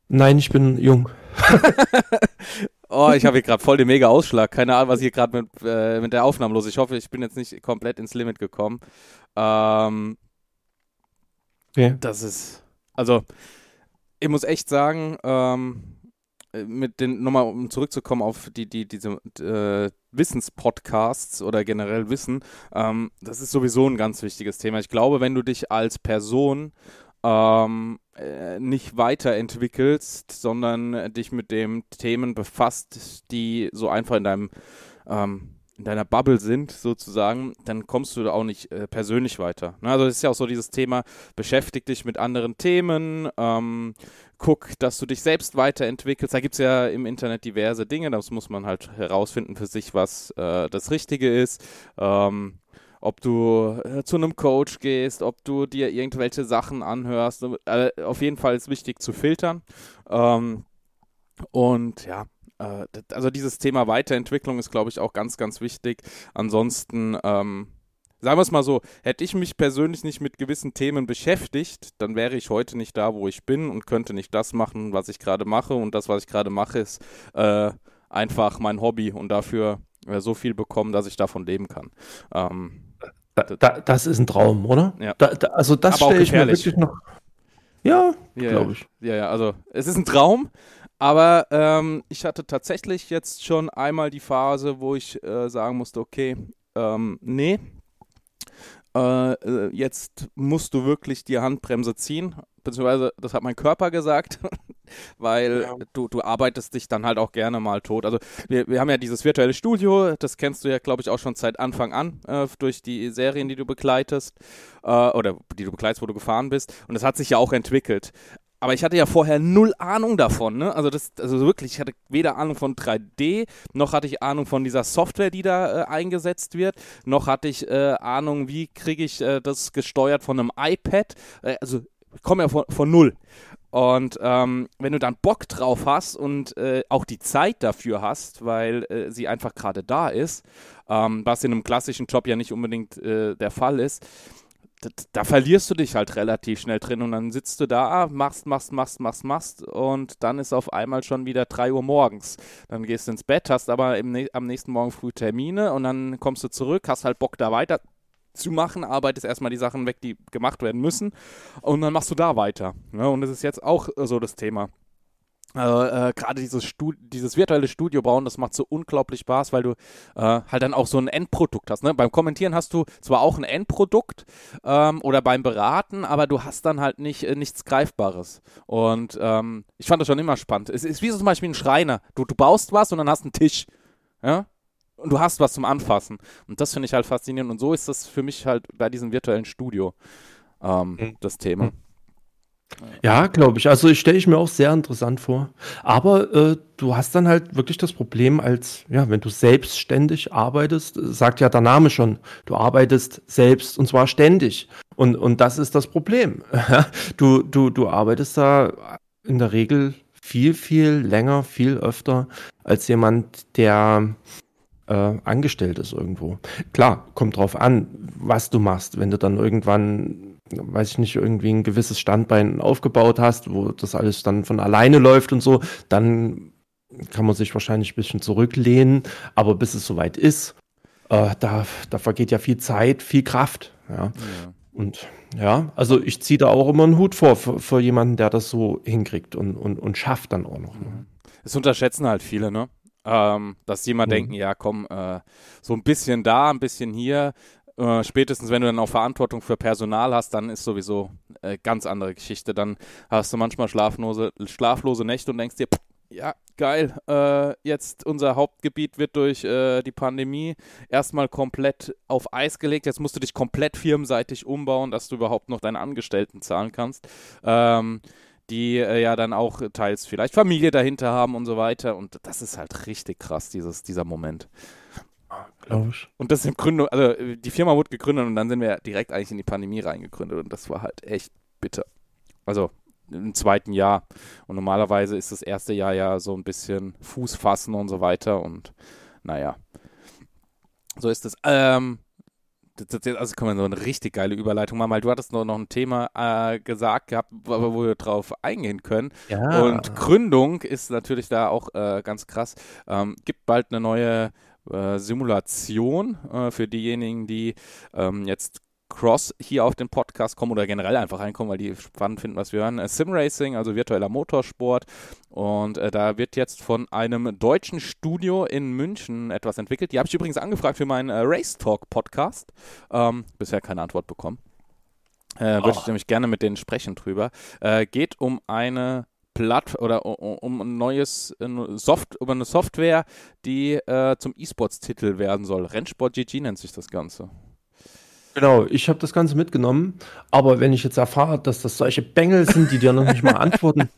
Nein, ich bin jung. oh, ich habe hier gerade voll den mega Ausschlag. Keine Ahnung, was hier gerade mit, äh, mit der Aufnahme los ist. Ich hoffe, ich bin jetzt nicht komplett ins Limit gekommen. Ähm, okay. Das ist, also, ich muss echt sagen, ähm, mit den, nochmal um zurückzukommen auf die, die, diese äh, Wissenspodcasts oder generell Wissen, ähm, das ist sowieso ein ganz wichtiges Thema. Ich glaube, wenn du dich als Person ähm, äh, nicht weiterentwickelst, sondern dich mit den Themen befasst, die so einfach in deinem ähm, in deiner Bubble sind, sozusagen, dann kommst du da auch nicht äh, persönlich weiter. Ne? Also es ist ja auch so dieses Thema, beschäftig dich mit anderen Themen, ähm, guck, dass du dich selbst weiterentwickelst. Da gibt es ja im Internet diverse Dinge, das muss man halt herausfinden für sich, was äh, das Richtige ist. Ähm, ob du äh, zu einem Coach gehst, ob du dir irgendwelche Sachen anhörst. Äh, auf jeden Fall ist wichtig zu filtern. Ähm, und ja, äh, also dieses Thema Weiterentwicklung ist, glaube ich, auch ganz, ganz wichtig. Ansonsten, ähm, sagen wir es mal so, hätte ich mich persönlich nicht mit gewissen Themen beschäftigt, dann wäre ich heute nicht da, wo ich bin und könnte nicht das machen, was ich gerade mache. Und das, was ich gerade mache, ist einfach mein Hobby und dafür so viel bekommen, dass ich davon leben kann. Ähm, da, da, das ist ein Traum, oder? Ja. Da, also das stelle ich mir wirklich noch. Ja, ja glaube ich. Ja, ja, also es ist ein Traum, aber ähm, ich hatte tatsächlich jetzt schon einmal die Phase, wo ich äh, sagen musste, okay, ähm, nee, äh, äh jetzt musst du wirklich die Handbremse ziehen beziehungsweise das hat mein Körper gesagt, weil ja. du, du arbeitest dich dann halt auch gerne mal tot. Also wir, wir haben ja dieses virtuelle Studio, das kennst du ja, glaube ich, auch schon seit Anfang an äh, durch die Serien, die du begleitest äh, oder die du begleitest, wo du gefahren bist. Und das hat sich ja auch entwickelt. Aber ich hatte ja vorher null Ahnung davon, ne? Also das, also wirklich, ich hatte weder Ahnung von 3D, noch hatte ich Ahnung von dieser Software, die da äh, eingesetzt wird, noch hatte ich äh, Ahnung, wie kriege ich äh, das gesteuert von einem iPad. Äh, also ich komme ja von, von null. Und ähm, wenn du dann Bock drauf hast und äh, auch die Zeit dafür hast, weil äh, sie einfach gerade da ist, ähm, was in einem klassischen Job ja nicht unbedingt äh, der Fall ist, da verlierst du dich halt relativ schnell drin und dann sitzt du da, machst, machst, machst, machst, machst und dann ist auf einmal schon wieder 3 Uhr morgens. Dann gehst du ins Bett, hast aber im, am nächsten Morgen früh Termine und dann kommst du zurück, hast halt Bock da weiter zu machen, arbeitest erstmal die Sachen weg, die gemacht werden müssen und dann machst du da weiter. Ne? Und das ist jetzt auch so das Thema. Also, äh, gerade dieses, dieses virtuelle Studio bauen, das macht so unglaublich Spaß, weil du äh, halt dann auch so ein Endprodukt hast. Ne? Beim Kommentieren hast du zwar auch ein Endprodukt ähm, oder beim Beraten, aber du hast dann halt nicht äh, nichts Greifbares. Und ähm, ich fand das schon immer spannend. Es ist wie so zum Beispiel ein Schreiner. Du, du baust was und dann hast einen Tisch. Ja? Und du hast was zum Anfassen. Und das finde ich halt faszinierend. Und so ist das für mich halt bei diesem virtuellen Studio ähm, mhm. das Thema. Mhm. Ja, glaube ich. Also ich stelle ich mir auch sehr interessant vor. Aber äh, du hast dann halt wirklich das Problem, als ja, wenn du selbstständig arbeitest, sagt ja der Name schon, du arbeitest selbst und zwar ständig. Und, und das ist das Problem. du, du, du arbeitest da in der Regel viel, viel länger, viel öfter als jemand, der äh, angestellt ist irgendwo. Klar, kommt drauf an, was du machst. Wenn du dann irgendwann, weiß ich nicht, irgendwie ein gewisses Standbein aufgebaut hast, wo das alles dann von alleine läuft und so, dann kann man sich wahrscheinlich ein bisschen zurücklehnen. Aber bis es soweit ist, äh, da, da vergeht ja viel Zeit, viel Kraft. Ja. ja. Und ja, also ich ziehe da auch immer einen Hut vor für, für, jemanden, der das so hinkriegt und, und, und schafft dann auch noch. Ne? Das unterschätzen halt viele, ne? Ähm, dass die immer mhm. denken, ja komm, äh, so ein bisschen da, ein bisschen hier. Äh, spätestens wenn du dann auch Verantwortung für Personal hast, dann ist sowieso äh, ganz andere Geschichte. Dann hast du manchmal schlaflose, schlaflose Nächte und denkst dir, pff, ja, geil, äh, jetzt unser Hauptgebiet wird durch äh, die Pandemie erstmal komplett auf Eis gelegt. Jetzt musst du dich komplett firmenseitig umbauen, dass du überhaupt noch deine Angestellten zahlen kannst. Ähm, die äh, ja dann auch teils vielleicht Familie dahinter haben und so weiter. Und das ist halt richtig krass, dieses, dieser Moment. Glaube ich. Und das ist im Gründung, also die Firma wurde gegründet und dann sind wir direkt eigentlich in die Pandemie reingegründet und das war halt echt bitter. Also im zweiten Jahr. Und normalerweise ist das erste Jahr ja so ein bisschen Fuß fassen und so weiter. Und naja, so ist es. Ähm, also kann man so eine richtig geile Überleitung machen, weil du hattest noch, noch ein Thema äh, gesagt gehabt, wo, wo, wir drauf eingehen können. Ja. Und Gründung ist natürlich da auch äh, ganz krass. Ähm, gibt bald eine neue äh, Simulation äh, für diejenigen, die ähm, jetzt Cross hier auf den Podcast kommen oder generell einfach reinkommen, weil die spannend finden, was wir hören. Äh, Simracing, also virtueller Motorsport. Und äh, da wird jetzt von einem deutschen Studio in München etwas entwickelt. Die habe ich übrigens angefragt für meinen äh, Race Talk Podcast. Ähm, bisher keine Antwort bekommen. Äh, Würde oh. ich nämlich gerne mit denen sprechen drüber. Äh, geht um eine Platt oder um ein neues Soft, um eine Software, die äh, zum E-Sports-Titel werden soll. Rennsport GG nennt sich das Ganze. Genau, ich habe das Ganze mitgenommen, aber wenn ich jetzt erfahre, dass das solche Bengel sind, die dir noch nicht mal antworten,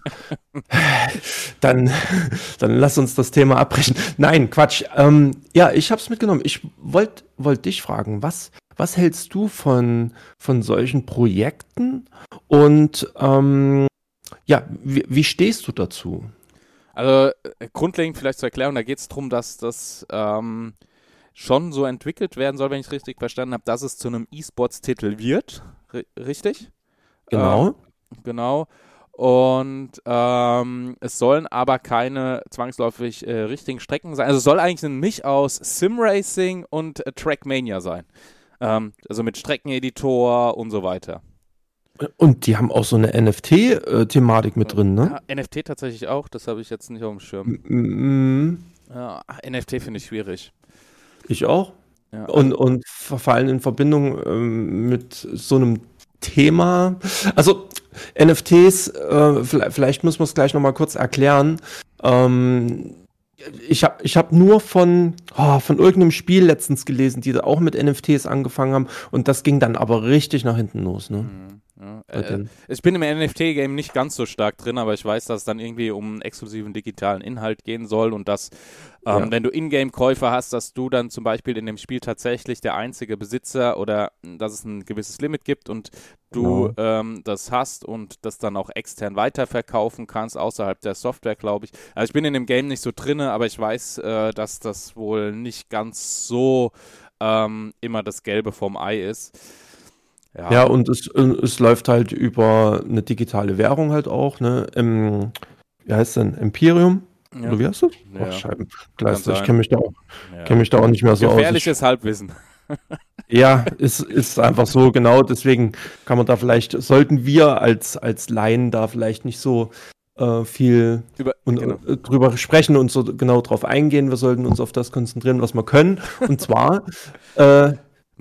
dann, dann lass uns das Thema abbrechen. Nein, Quatsch. Ähm, ja, ich habe es mitgenommen. Ich wollte wollt dich fragen, was, was hältst du von, von solchen Projekten und ähm, ja, wie, wie stehst du dazu? Also äh, grundlegend vielleicht zur Erklärung, da geht es darum, dass das ähm, schon so entwickelt werden soll, wenn ich es richtig verstanden habe, dass es zu einem E-Sports-Titel wird. R richtig? Genau. Ähm, genau. Und ähm, es sollen aber keine zwangsläufig äh, richtigen Strecken sein. Also es soll eigentlich ein Misch aus Sim-Racing und äh, Trackmania sein. Ähm, also mit Streckeneditor und so weiter. Und die haben auch so eine NFT-Thematik mit drin, ne? Ja, NFT tatsächlich auch, das habe ich jetzt nicht auf dem Schirm. Mm Ja, NFT finde ich schwierig. Ich auch. Ja. Und, und verfallen in Verbindung ähm, mit so einem Thema. Also NFTs, äh, vielleicht, vielleicht müssen wir es gleich nochmal kurz erklären. Ähm, ich habe ich hab nur von, oh, von irgendeinem Spiel letztens gelesen, die da auch mit NFTs angefangen haben und das ging dann aber richtig nach hinten los. Ne? Mhm. Ja, äh, ich bin im NFT-Game nicht ganz so stark drin, aber ich weiß, dass es dann irgendwie um einen exklusiven digitalen Inhalt gehen soll und dass, ähm, ja. wenn du Ingame-Käufer hast, dass du dann zum Beispiel in dem Spiel tatsächlich der einzige Besitzer oder dass es ein gewisses Limit gibt und du genau. ähm, das hast und das dann auch extern weiterverkaufen kannst, außerhalb der Software, glaube ich. Also ich bin in dem Game nicht so drinne, aber ich weiß, äh, dass das wohl nicht ganz so ähm, immer das Gelbe vom Ei ist. Ja, ja und es, es läuft halt über eine digitale Währung halt auch, ne? Im, wie heißt denn? Imperium? Ja. Oder wie heißt das? Ja. Ach, Scheibenkleister. Ich kenne mich, da auch, ja. kenn mich da auch nicht mehr so Gefährliches aus. Gefährliches Halbwissen. ja, ist, ist einfach so, genau. Deswegen kann man da vielleicht, sollten wir als, als Laien da vielleicht nicht so äh, viel Über, und, genau. äh, drüber sprechen und so genau drauf eingehen. Wir sollten uns auf das konzentrieren, was wir können. Und zwar äh,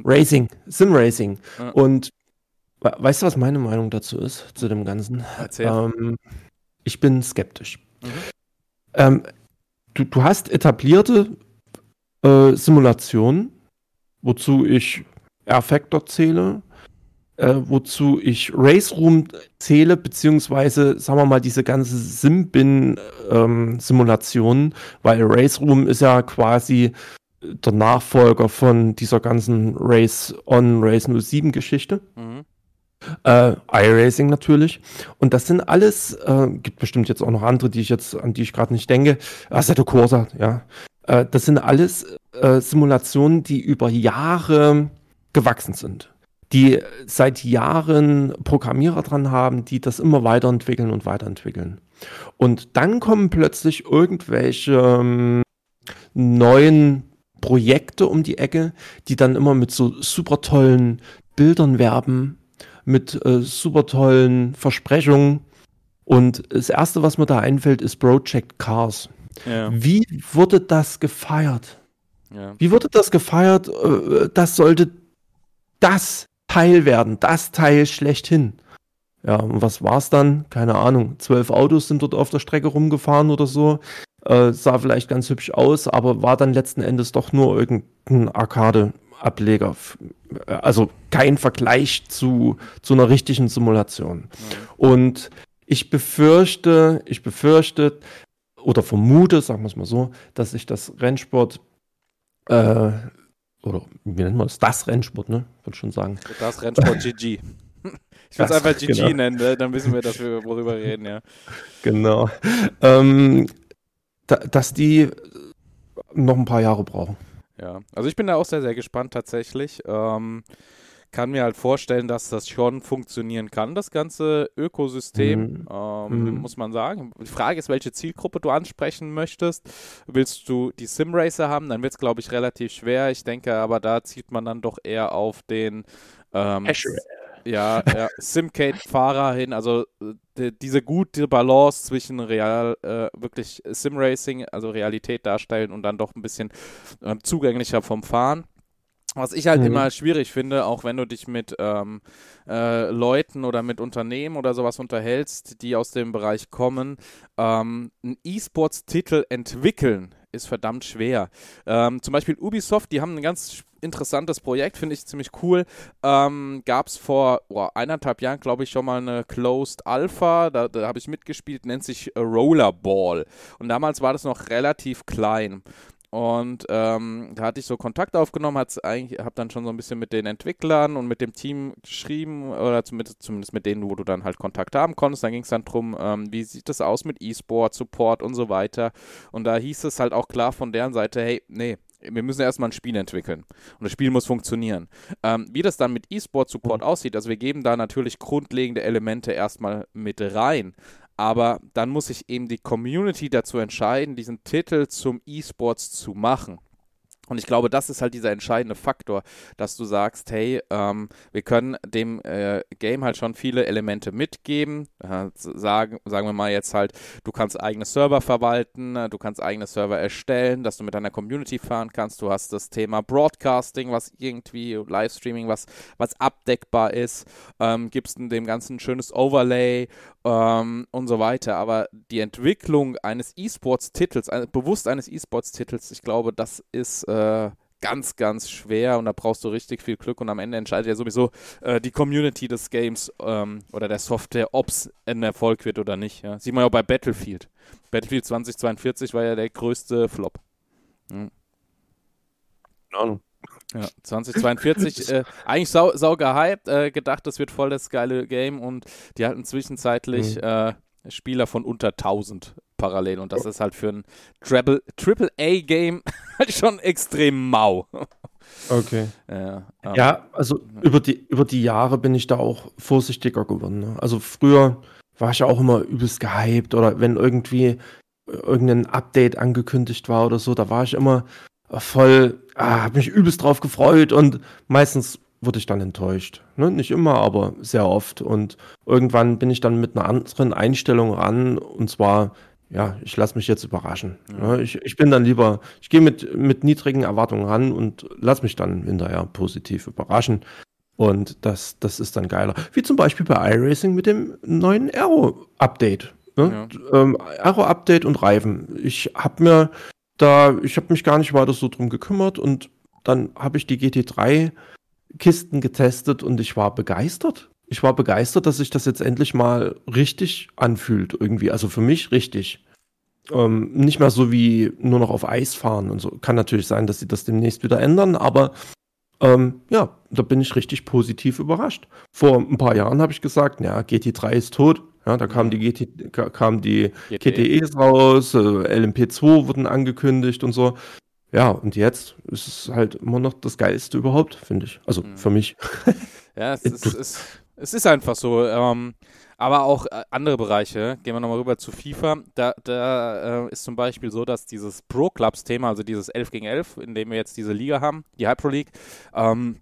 Racing, Sim Racing. Ja. Und weißt du, was meine Meinung dazu ist, zu dem Ganzen? Ähm, ich bin skeptisch. Mhm. Ähm, du, du hast etablierte äh, Simulationen, wozu ich R-Factor zähle, äh, wozu ich Race Room zähle, beziehungsweise, sagen wir mal, diese ganze Simbin-Simulationen, ähm, weil Race Room ist ja quasi der Nachfolger von dieser ganzen Race On, Race 07 Geschichte. Mhm. Äh, iRacing natürlich. Und das sind alles, äh, gibt bestimmt jetzt auch noch andere, die ich jetzt, an die ich gerade nicht denke. Assetto Corsa, ja. Äh, das sind alles äh, Simulationen, die über Jahre gewachsen sind. Die seit Jahren Programmierer dran haben, die das immer weiterentwickeln und weiterentwickeln. Und dann kommen plötzlich irgendwelche ähm, neuen Projekte um die Ecke, die dann immer mit so super tollen Bildern werben, mit äh, super tollen Versprechungen. Und das erste, was mir da einfällt, ist Project Cars. Ja. Wie wurde das gefeiert? Ja. Wie wurde das gefeiert? Äh, das sollte das Teil werden, das Teil schlechthin. Ja, und was war's dann? Keine Ahnung. Zwölf Autos sind dort auf der Strecke rumgefahren oder so. Äh, sah vielleicht ganz hübsch aus, aber war dann letzten Endes doch nur irgendein Arcade-Ableger. Also kein Vergleich zu, zu einer richtigen Simulation. Mhm. Und ich befürchte, ich befürchte oder vermute, sagen wir es mal so, dass sich das Rennsport äh, oder wie nennt man es? Das Rennsport, ne? Würde schon sagen. Das Rennsport GG. Ich will es einfach GG genau. nennen, ne? dann wissen wir, dass wir worüber reden, ja. Genau. Ähm, da, dass die noch ein paar Jahre brauchen. Ja, also ich bin da auch sehr, sehr gespannt tatsächlich. Ähm, kann mir halt vorstellen, dass das schon funktionieren kann, das ganze Ökosystem, mhm. Ähm, mhm. muss man sagen. Die Frage ist, welche Zielgruppe du ansprechen möchtest. Willst du die Simracer haben, dann wird es, glaube ich, relativ schwer. Ich denke aber, da zieht man dann doch eher auf den ähm, ja, ja Simcade-Fahrer hin, also die, diese gute Balance zwischen real, äh, wirklich Simracing, also Realität darstellen und dann doch ein bisschen äh, zugänglicher vom Fahren. Was ich halt mhm. immer schwierig finde, auch wenn du dich mit ähm, äh, Leuten oder mit Unternehmen oder sowas unterhältst, die aus dem Bereich kommen, ähm, einen E-Sports-Titel entwickeln ist verdammt schwer. Ähm, zum Beispiel Ubisoft, die haben ein ganz interessantes Projekt, finde ich ziemlich cool. Ähm, Gab es vor oh, eineinhalb Jahren, glaube ich, schon mal eine Closed Alpha, da, da habe ich mitgespielt, nennt sich Rollerball. Und damals war das noch relativ klein. Und ähm, da hatte ich so Kontakt aufgenommen, habe dann schon so ein bisschen mit den Entwicklern und mit dem Team geschrieben, oder zumindest, zumindest mit denen, wo du dann halt Kontakt haben konntest. Dann ging es dann darum, ähm, wie sieht das aus mit E-Sport, Support und so weiter. Und da hieß es halt auch klar von deren Seite, hey, nee, wir müssen erstmal ein Spiel entwickeln und das Spiel muss funktionieren. Ähm, wie das dann mit E-Sport-Support aussieht, also wir geben da natürlich grundlegende Elemente erstmal mit rein, aber dann muss sich eben die Community dazu entscheiden, diesen Titel zum E-Sports zu machen. Und ich glaube, das ist halt dieser entscheidende Faktor, dass du sagst, hey, ähm, wir können dem äh, Game halt schon viele Elemente mitgeben. Äh, sagen, sagen wir mal jetzt halt, du kannst eigene Server verwalten, äh, du kannst eigene Server erstellen, dass du mit deiner Community fahren kannst. Du hast das Thema Broadcasting, was irgendwie, Livestreaming, was, was abdeckbar ist. Ähm, gibst dem Ganzen ein schönes Overlay ähm, und so weiter. Aber die Entwicklung eines E-Sports-Titels, bewusst eines E-Sports-Titels, ich glaube, das ist äh, ganz, ganz schwer und da brauchst du richtig viel Glück und am Ende entscheidet ja sowieso äh, die Community des Games ähm, oder der Software, ob es ein Erfolg wird oder nicht. Ja. Sieht man ja auch bei Battlefield. Battlefield 2042 war ja der größte Flop. Mhm. Ja, 2042, äh, eigentlich sau, sau gehypt, äh, gedacht, das wird voll das geile Game und die hatten zwischenzeitlich mhm. äh, Spieler von unter 1000 parallel und das ist halt für ein Triple-A-Game halt schon extrem mau. Okay. Ja, ähm, ja also ja. Über, die, über die Jahre bin ich da auch vorsichtiger geworden. Ne? Also früher war ich ja auch immer übelst gehypt oder wenn irgendwie irgendein Update angekündigt war oder so, da war ich immer voll, ah, habe mich übelst drauf gefreut und meistens wurde ich dann enttäuscht. Ne? Nicht immer, aber sehr oft. Und irgendwann bin ich dann mit einer anderen Einstellung ran und zwar, ja, ich lasse mich jetzt überraschen. Ja. Ich, ich bin dann lieber, ich gehe mit, mit niedrigen Erwartungen ran und lass mich dann hinterher positiv überraschen. Und das, das ist dann geiler. Wie zum Beispiel bei iRacing mit dem neuen Aero-Update. Ne? Ja. Ähm, Aero-Update und Reifen. Ich habe mir da, ich habe mich gar nicht weiter so drum gekümmert und dann habe ich die GT3 Kisten getestet und ich war begeistert. Ich war begeistert, dass sich das jetzt endlich mal richtig anfühlt irgendwie. Also für mich richtig. Ähm, nicht mehr so wie nur noch auf Eis fahren und so. Kann natürlich sein, dass sie das demnächst wieder ändern, aber ähm, ja, da bin ich richtig positiv überrascht. Vor ein paar Jahren habe ich gesagt, ja, GT3 ist tot. Ja, da kamen die, GT, kamen die GTEs raus, äh, LMP2 wurden angekündigt und so. Ja, und jetzt ist es halt immer noch das Geilste überhaupt, finde ich. Also mhm. für mich. Ja, es ist, es, es ist einfach so. Ähm, aber auch äh, andere Bereiche. Gehen wir nochmal rüber zu FIFA. Da, da äh, ist zum Beispiel so, dass dieses Pro-Clubs-Thema, also dieses 11 gegen 11, in dem wir jetzt diese Liga haben, die Hypro League, ähm,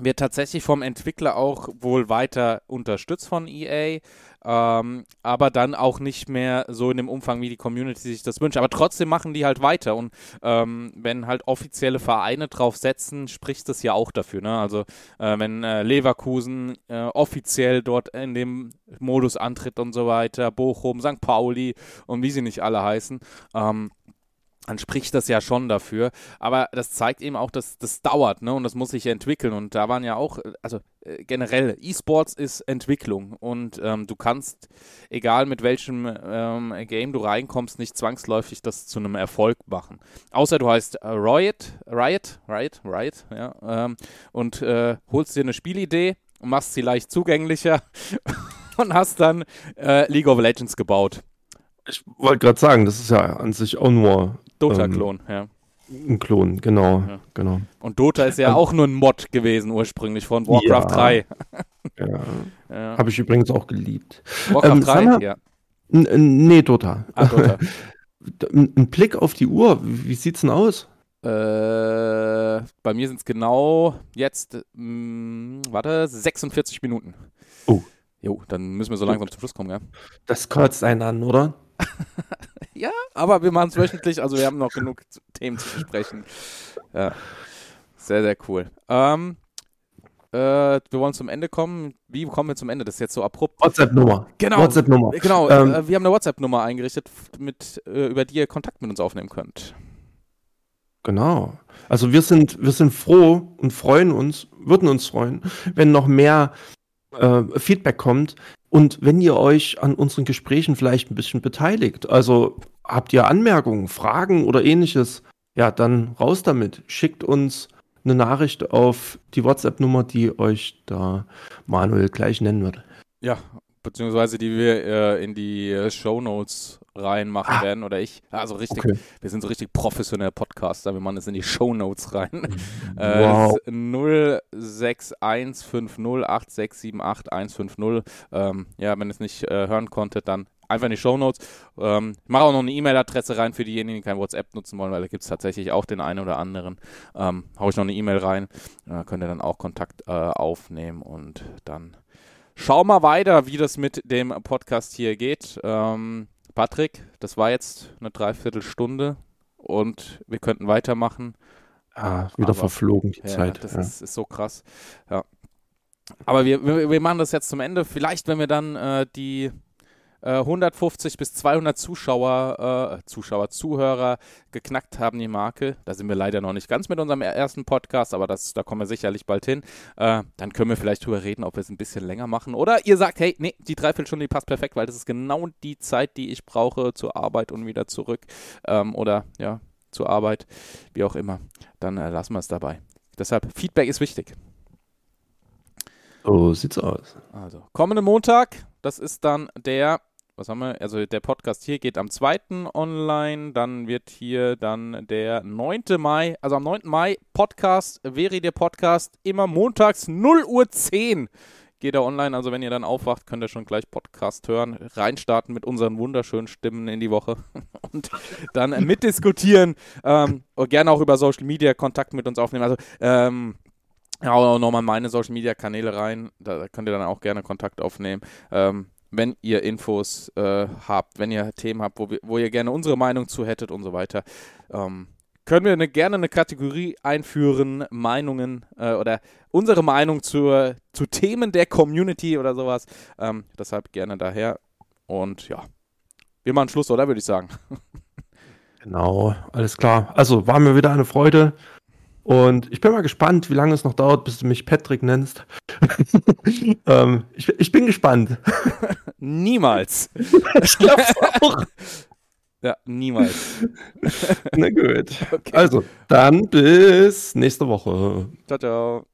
wird tatsächlich vom Entwickler auch wohl weiter unterstützt von EA, ähm, aber dann auch nicht mehr so in dem Umfang, wie die Community sich das wünscht. Aber trotzdem machen die halt weiter und ähm, wenn halt offizielle Vereine drauf setzen, spricht das ja auch dafür. Ne? Also äh, wenn äh, Leverkusen äh, offiziell dort in dem Modus antritt und so weiter, Bochum, St. Pauli und wie sie nicht alle heißen, ähm, dann spricht das ja schon dafür. Aber das zeigt eben auch, dass das dauert, ne? Und das muss sich entwickeln. Und da waren ja auch, also äh, generell, E-Sports ist Entwicklung. Und ähm, du kannst, egal mit welchem ähm, Game du reinkommst, nicht zwangsläufig das zu einem Erfolg machen. Außer du heißt äh, Riot, Riot, Riot, Riot, ja, ähm, und äh, holst dir eine Spielidee und machst sie leicht zugänglicher und hast dann äh, League of Legends gebaut. Ich wollte gerade sagen, das ist ja an sich auch nur Dota-Klon, ähm, ja. Ein Klon, genau, ja. genau. Und Dota ist ja auch nur ein Mod gewesen ursprünglich von Warcraft ja. 3. ja. ja. Habe ich übrigens auch geliebt. Warcraft ähm, 3, mal, ja. Nee, Dota. Ah, Dota. ein Blick auf die Uhr, wie sieht's denn aus? Äh, bei mir sind es genau jetzt, mh, warte, 46 Minuten. Oh. Jo, dann müssen wir so langsam zum Schluss kommen, ja? Das kotzt einen an, oder? Ja, aber wir machen es wöchentlich, also wir haben noch genug Themen zu besprechen. Ja. Sehr, sehr cool. Ähm, äh, wir wollen zum Ende kommen. Wie kommen wir zum Ende? Das ist jetzt so abrupt. WhatsApp-Nummer. Genau. WhatsApp-Nummer. Genau. Ähm, äh, wir haben eine WhatsApp-Nummer eingerichtet, mit, äh, über die ihr Kontakt mit uns aufnehmen könnt. Genau. Also wir sind, wir sind froh und freuen uns, würden uns freuen, wenn noch mehr äh, Feedback kommt und wenn ihr euch an unseren Gesprächen vielleicht ein bisschen beteiligt. Also habt ihr Anmerkungen, Fragen oder ähnliches, ja, dann raus damit. Schickt uns eine Nachricht auf die WhatsApp-Nummer, die euch da Manuel gleich nennen wird. Ja, beziehungsweise die wir äh, in die äh, Show Notes reinmachen ah. werden oder ich. Also richtig, okay. wir sind so richtig professionelle Podcaster, wir machen es in die Show Notes rein. Äh, wow. Äh, 061508678150. Ähm, ja, wenn ihr es nicht äh, hören konntet, dann einfach in die Show Notes. Ähm, ich mache auch noch eine E-Mail-Adresse rein für diejenigen, die kein WhatsApp nutzen wollen, weil da gibt es tatsächlich auch den einen oder anderen. Ähm, Hau ich noch eine E-Mail rein, da könnt ihr dann auch Kontakt äh, aufnehmen und dann Schau mal weiter, wie das mit dem Podcast hier geht. Ähm, Patrick, das war jetzt eine Dreiviertelstunde und wir könnten weitermachen. Ah, wieder Aber, verflogen die ja, Zeit. Das ja. ist, ist, so krass. Ja. Aber wir, wir, wir, machen das jetzt zum Ende. Vielleicht, wenn wir dann äh, die 150 äh, bis 200 Zuschauer, äh, Zuschauer, Zuhörer geknackt haben, die Marke. Da sind wir leider noch nicht ganz mit unserem ersten Podcast, aber das, da kommen wir sicherlich bald hin. Äh, dann können wir vielleicht drüber reden, ob wir es ein bisschen länger machen. Oder ihr sagt, hey, nee, die Dreiviertelstunde, die passt perfekt, weil das ist genau die Zeit, die ich brauche zur Arbeit und wieder zurück. Ähm, oder ja, zur Arbeit, wie auch immer. Dann äh, lassen wir es dabei. Deshalb, Feedback ist wichtig. So sieht's aus. Also, kommenden Montag, das ist dann der, was haben wir? Also der Podcast hier geht am 2. online, dann wird hier dann der 9. Mai, also am 9. Mai Podcast, wäre der Podcast immer montags 0 Uhr 10 geht er online. Also wenn ihr dann aufwacht, könnt ihr schon gleich Podcast hören, reinstarten mit unseren wunderschönen Stimmen in die Woche und dann mitdiskutieren ähm, und gerne auch über Social Media Kontakt mit uns aufnehmen. Also ähm, ja, auch nochmal meine Social Media Kanäle rein. Da könnt ihr dann auch gerne Kontakt aufnehmen. Ähm, wenn ihr Infos äh, habt, wenn ihr Themen habt, wo, wir, wo, ihr gerne unsere Meinung zu hättet und so weiter, ähm, können wir eine, gerne eine Kategorie einführen, Meinungen äh, oder unsere Meinung zur, zu Themen der Community oder sowas. Ähm, deshalb gerne daher. Und ja, wir machen Schluss, oder würde ich sagen? Genau, alles klar. Also war mir wieder eine Freude. Und ich bin mal gespannt, wie lange es noch dauert, bis du mich Patrick nennst. ähm, ich, ich, bin gespannt. Niemals. Ich glaube auch. Ja, niemals. Na gut. Okay. Also, dann bis nächste Woche. Ciao, ciao.